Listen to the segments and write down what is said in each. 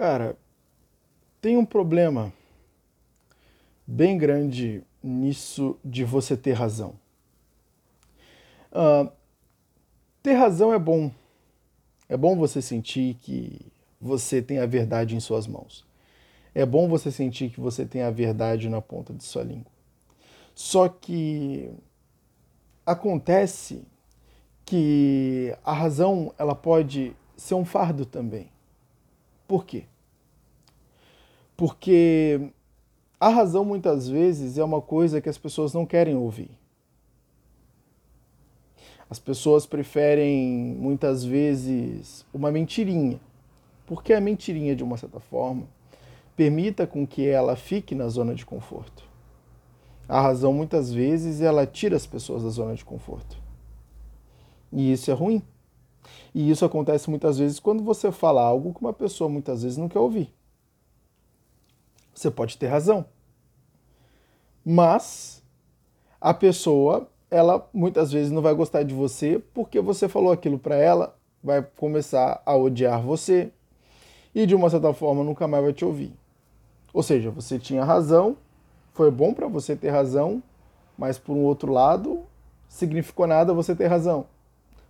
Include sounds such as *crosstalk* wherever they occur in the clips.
Cara, tem um problema bem grande nisso de você ter razão. Uh, ter razão é bom. É bom você sentir que você tem a verdade em suas mãos. É bom você sentir que você tem a verdade na ponta de sua língua. Só que acontece que a razão ela pode ser um fardo também. Por quê? Porque a razão muitas vezes é uma coisa que as pessoas não querem ouvir. As pessoas preferem muitas vezes uma mentirinha, porque a mentirinha, de uma certa forma, permita com que ela fique na zona de conforto. A razão muitas vezes ela tira as pessoas da zona de conforto. E isso é ruim. E isso acontece muitas vezes quando você fala algo que uma pessoa muitas vezes não quer ouvir. Você pode ter razão. Mas a pessoa, ela muitas vezes não vai gostar de você porque você falou aquilo para ela, vai começar a odiar você e de uma certa forma nunca mais vai te ouvir. Ou seja, você tinha razão, foi bom para você ter razão, mas por um outro lado, significou nada você ter razão.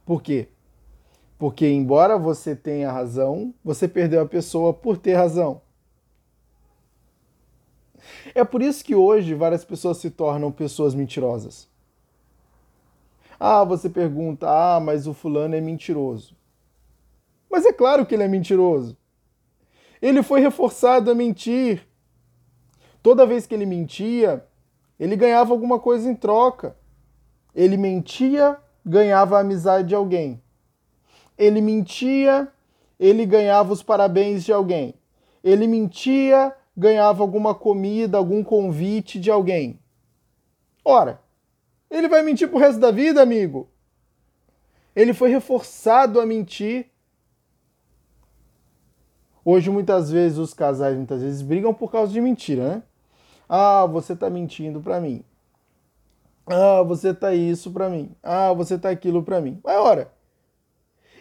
Por quê? Porque embora você tenha razão, você perdeu a pessoa por ter razão. É por isso que hoje várias pessoas se tornam pessoas mentirosas. Ah, você pergunta, ah, mas o fulano é mentiroso. Mas é claro que ele é mentiroso. Ele foi reforçado a mentir. Toda vez que ele mentia, ele ganhava alguma coisa em troca. Ele mentia, ganhava a amizade de alguém. Ele mentia, ele ganhava os parabéns de alguém. Ele mentia, ganhava alguma comida, algum convite de alguém. Ora, ele vai mentir pro resto da vida, amigo. Ele foi reforçado a mentir. Hoje, muitas vezes, os casais muitas vezes brigam por causa de mentira, né? Ah, você tá mentindo para mim. Ah, você tá isso para mim. Ah, você tá aquilo para mim. Mas ora,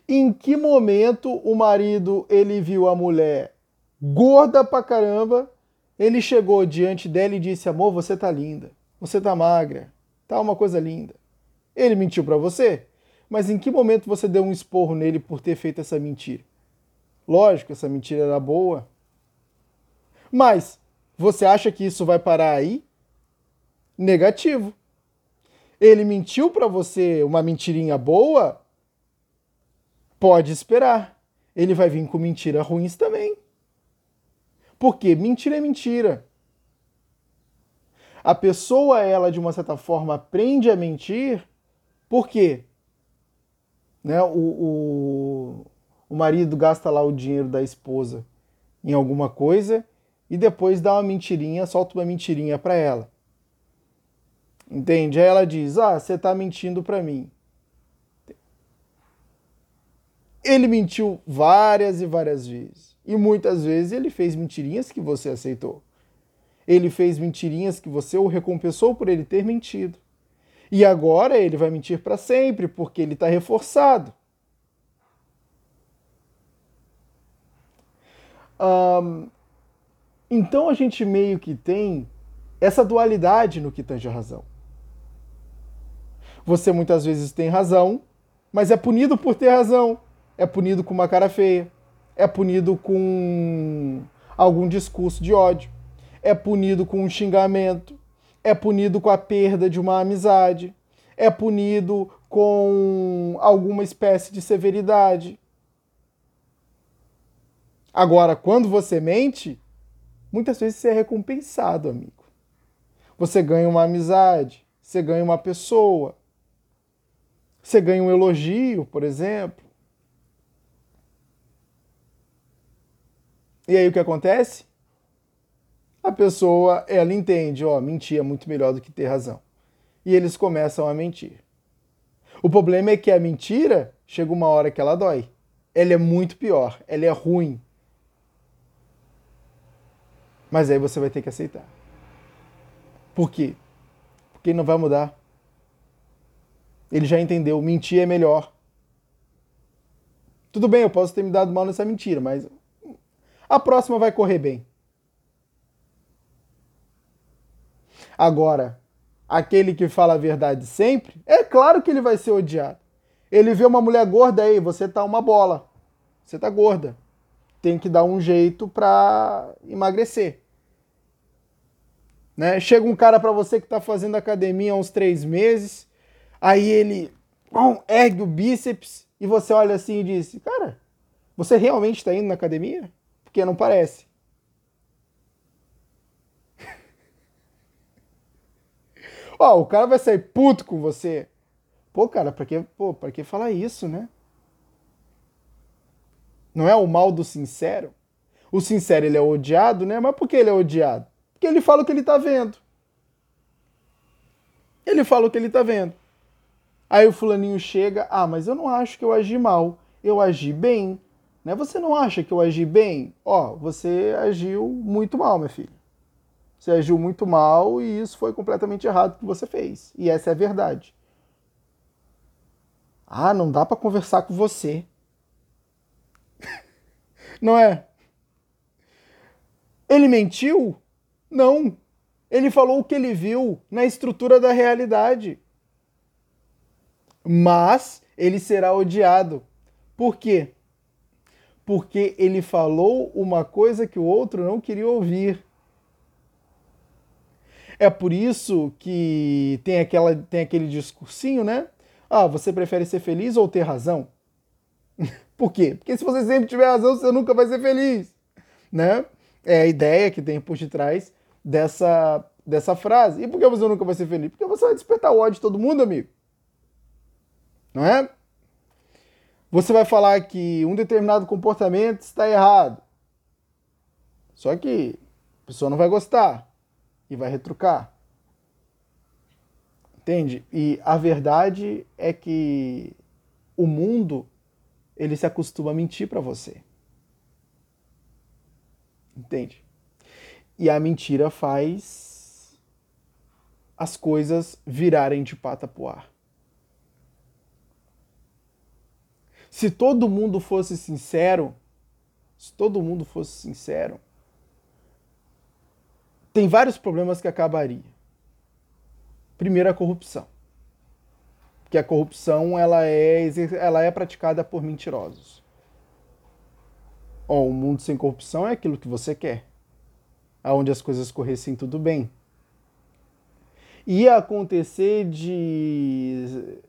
em que momento o marido ele viu a mulher gorda pra caramba. Ele chegou diante dela e disse: Amor, você tá linda, você tá magra, tá uma coisa linda. Ele mentiu para você, mas em que momento você deu um esporro nele por ter feito essa mentira? Lógico, essa mentira era boa. Mas você acha que isso vai parar aí? Negativo. Ele mentiu para você uma mentirinha boa? Pode esperar. Ele vai vir com mentiras ruins também. Porque mentira é mentira. A pessoa, ela, de uma certa forma, aprende a mentir, por quê? Né, o, o, o marido gasta lá o dinheiro da esposa em alguma coisa e depois dá uma mentirinha, solta uma mentirinha para ela. Entende? Aí ela diz: Ah, você está mentindo para mim. Ele mentiu várias e várias vezes. E muitas vezes ele fez mentirinhas que você aceitou. Ele fez mentirinhas que você o recompensou por ele ter mentido. E agora ele vai mentir para sempre, porque ele está reforçado. Então a gente meio que tem essa dualidade no que tange a razão. Você muitas vezes tem razão, mas é punido por ter razão. É punido com uma cara feia é punido com algum discurso de ódio, é punido com um xingamento, é punido com a perda de uma amizade, é punido com alguma espécie de severidade. Agora, quando você mente, muitas vezes você é recompensado, amigo. Você ganha uma amizade, você ganha uma pessoa, você ganha um elogio, por exemplo. E aí o que acontece? A pessoa, ela entende, ó, mentir é muito melhor do que ter razão. E eles começam a mentir. O problema é que a mentira chega uma hora que ela dói. Ela é muito pior, ela é ruim. Mas aí você vai ter que aceitar. Por quê? Porque não vai mudar. Ele já entendeu, mentir é melhor. Tudo bem, eu posso ter me dado mal nessa mentira, mas a próxima vai correr bem. Agora, aquele que fala a verdade sempre, é claro que ele vai ser odiado. Ele vê uma mulher gorda aí, você tá uma bola. Você tá gorda. Tem que dar um jeito para emagrecer. Né? Chega um cara para você que tá fazendo academia há uns três meses, aí ele bom, ergue o bíceps e você olha assim e diz: Cara, você realmente está indo na academia? Porque não parece. *laughs* Ó, oh, o cara vai sair puto com você. Pô, cara, pra que, pô, pra que falar isso, né? Não é o mal do sincero? O sincero, ele é odiado, né? Mas por que ele é odiado? Porque ele fala o que ele tá vendo. Ele fala o que ele tá vendo. Aí o fulaninho chega, ah, mas eu não acho que eu agi mal, eu agi bem. Né? Você não acha que eu agi bem? Ó, você agiu muito mal, meu filho. Você agiu muito mal e isso foi completamente errado que você fez. E essa é a verdade. Ah, não dá para conversar com você. *laughs* não é? Ele mentiu? Não. Ele falou o que ele viu na estrutura da realidade mas ele será odiado. Por quê? Porque ele falou uma coisa que o outro não queria ouvir. É por isso que tem, aquela, tem aquele discursinho, né? Ah, você prefere ser feliz ou ter razão? *laughs* por quê? Porque se você sempre tiver razão, você nunca vai ser feliz, né? É a ideia que tem por detrás dessa, dessa frase. E por que você nunca vai ser feliz? Porque você vai despertar o ódio de todo mundo, amigo não é? Você vai falar que um determinado comportamento está errado. Só que a pessoa não vai gostar e vai retrucar. Entende? E a verdade é que o mundo ele se acostuma a mentir para você. Entende? E a mentira faz as coisas virarem de pata pro ar. Se todo mundo fosse sincero, se todo mundo fosse sincero, tem vários problemas que acabaria. Primeiro a corrupção. Que a corrupção ela é, ela é praticada por mentirosos. Ó, um mundo sem corrupção é aquilo que você quer. Aonde as coisas corressem tudo bem. Ia acontecer de,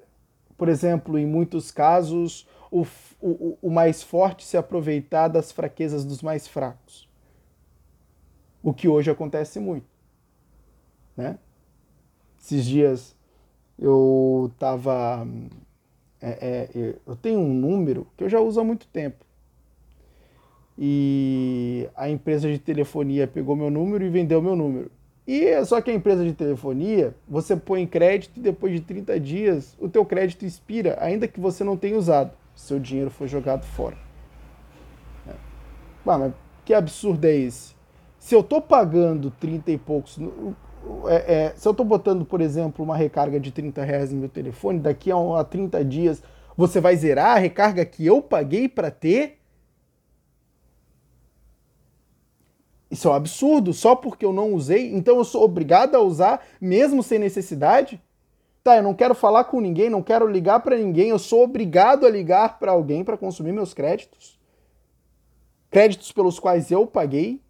por exemplo, em muitos casos, o, o, o mais forte se aproveitar das fraquezas dos mais fracos. O que hoje acontece muito. Né? Esses dias eu estava. É, é, eu tenho um número que eu já uso há muito tempo. E a empresa de telefonia pegou meu número e vendeu meu número. E só que a empresa de telefonia, você põe crédito e depois de 30 dias o teu crédito expira, ainda que você não tenha usado seu dinheiro foi jogado fora. É. mas que absurdo é esse? Se eu estou pagando 30 e poucos. É, é, se eu estou botando, por exemplo, uma recarga de 30 reais no meu telefone, daqui a, a 30 dias você vai zerar a recarga que eu paguei para ter? Isso é um absurdo, só porque eu não usei, então eu sou obrigado a usar mesmo sem necessidade? Tá, eu não quero falar com ninguém, não quero ligar para ninguém, eu sou obrigado a ligar para alguém para consumir meus créditos. Créditos pelos quais eu paguei.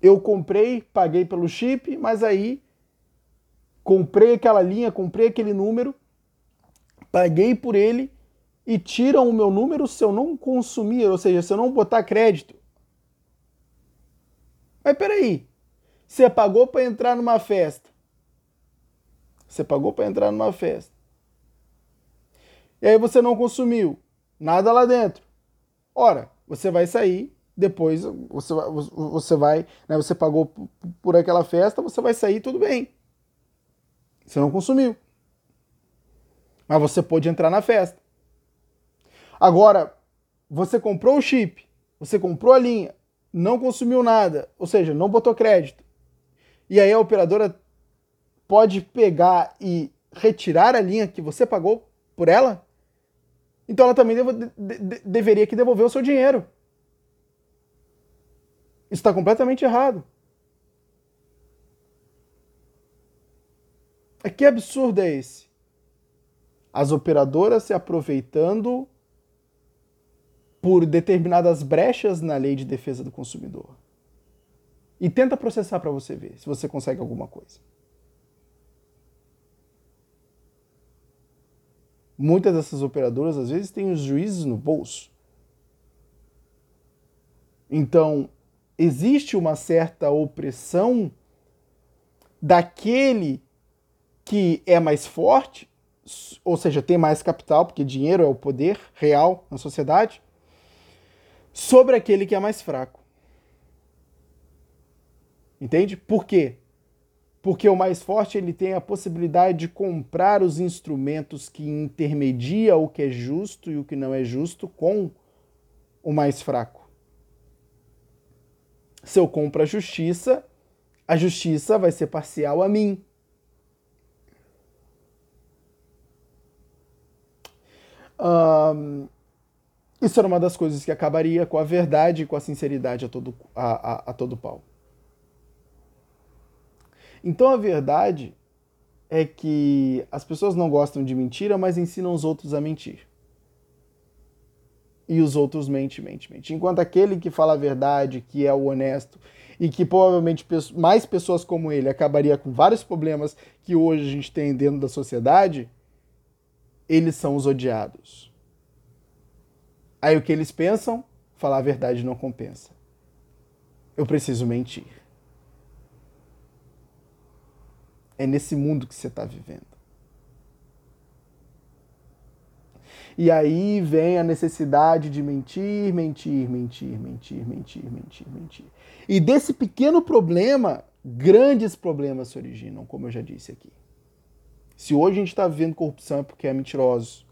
Eu comprei, paguei pelo chip, mas aí comprei aquela linha, comprei aquele número, paguei por ele e tiram o meu número se eu não consumir, ou seja, se eu não botar crédito. Mas peraí, você pagou para entrar numa festa. Você pagou para entrar numa festa. E aí você não consumiu nada lá dentro. Ora, você vai sair, depois você vai, você vai, né, você pagou por aquela festa, você vai sair tudo bem. Você não consumiu. Mas você pôde entrar na festa. Agora, você comprou o chip, você comprou a linha, não consumiu nada, ou seja, não botou crédito. E aí a operadora pode pegar e retirar a linha que você pagou por ela? Então ela também devo, de, de, deveria que devolver o seu dinheiro. Isso está completamente errado. Que absurdo é esse? As operadoras se aproveitando por determinadas brechas na lei de defesa do consumidor. E tenta processar para você ver se você consegue alguma coisa. Muitas dessas operadoras às vezes têm os juízes no bolso. Então, existe uma certa opressão daquele que é mais forte, ou seja, tem mais capital, porque dinheiro é o poder real na sociedade, sobre aquele que é mais fraco. Entende? Por quê? Porque o mais forte ele tem a possibilidade de comprar os instrumentos que intermedia o que é justo e o que não é justo com o mais fraco. Se eu compro a justiça, a justiça vai ser parcial a mim. Um, isso era uma das coisas que acabaria com a verdade e com a sinceridade a todo, a, a, a todo pau. Então a verdade é que as pessoas não gostam de mentira, mas ensinam os outros a mentir. E os outros mentem, mentem, mentem. Enquanto aquele que fala a verdade, que é o honesto, e que provavelmente mais pessoas como ele acabaria com vários problemas que hoje a gente tem dentro da sociedade, eles são os odiados. Aí o que eles pensam? Falar a verdade não compensa. Eu preciso mentir. É nesse mundo que você está vivendo. E aí vem a necessidade de mentir, mentir, mentir, mentir, mentir, mentir, mentir. E desse pequeno problema, grandes problemas se originam, como eu já disse aqui. Se hoje a gente está vivendo corrupção é porque é mentiroso.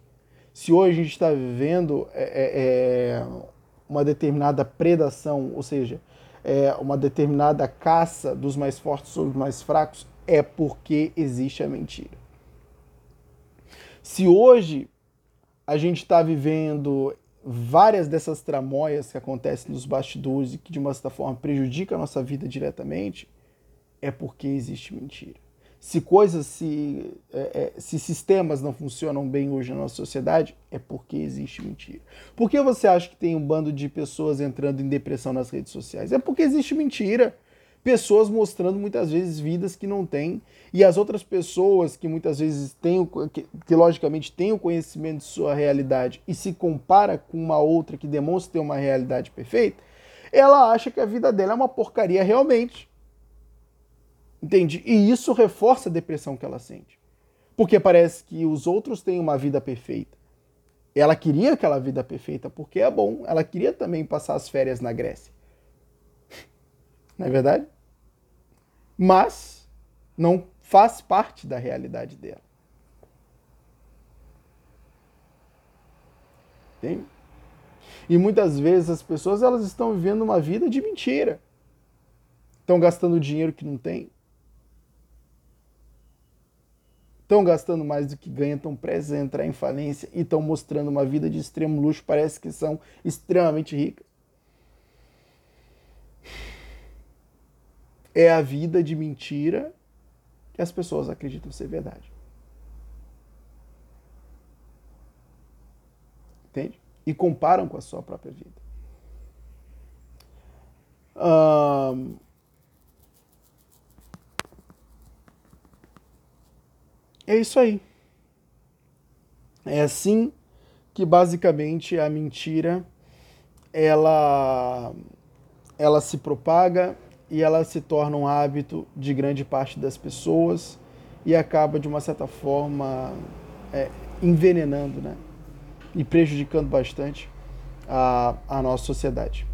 Se hoje a gente está vivendo é, é, é, uma determinada predação, ou seja, é, uma determinada caça dos mais fortes sobre os mais fracos, é porque existe a mentira. Se hoje a gente está vivendo várias dessas tramóias que acontecem nos bastidores e que de uma certa forma prejudicam a nossa vida diretamente, é porque existe mentira. Se coisas, se, é, é, se sistemas não funcionam bem hoje na nossa sociedade, é porque existe mentira. Por que você acha que tem um bando de pessoas entrando em depressão nas redes sociais? É porque existe mentira pessoas mostrando muitas vezes vidas que não têm, e as outras pessoas que muitas vezes têm, que, que logicamente têm o conhecimento de sua realidade e se compara com uma outra que demonstra ter uma realidade perfeita, ela acha que a vida dela é uma porcaria realmente. Entende? E isso reforça a depressão que ela sente. Porque parece que os outros têm uma vida perfeita. Ela queria aquela vida perfeita porque é bom. Ela queria também passar as férias na Grécia. *laughs* Não é verdade? Mas não faz parte da realidade dela. Entende? E muitas vezes as pessoas elas estão vivendo uma vida de mentira. Estão gastando dinheiro que não tem. Estão gastando mais do que ganham, estão prestes a entrar em falência e estão mostrando uma vida de extremo luxo, parece que são extremamente ricas. É a vida de mentira que as pessoas acreditam ser verdade. Entende? E comparam com a sua própria vida. é isso aí. É assim que basicamente a mentira ela ela se propaga e ela se torna um hábito de grande parte das pessoas e acaba, de uma certa forma, é, envenenando né? e prejudicando bastante a, a nossa sociedade.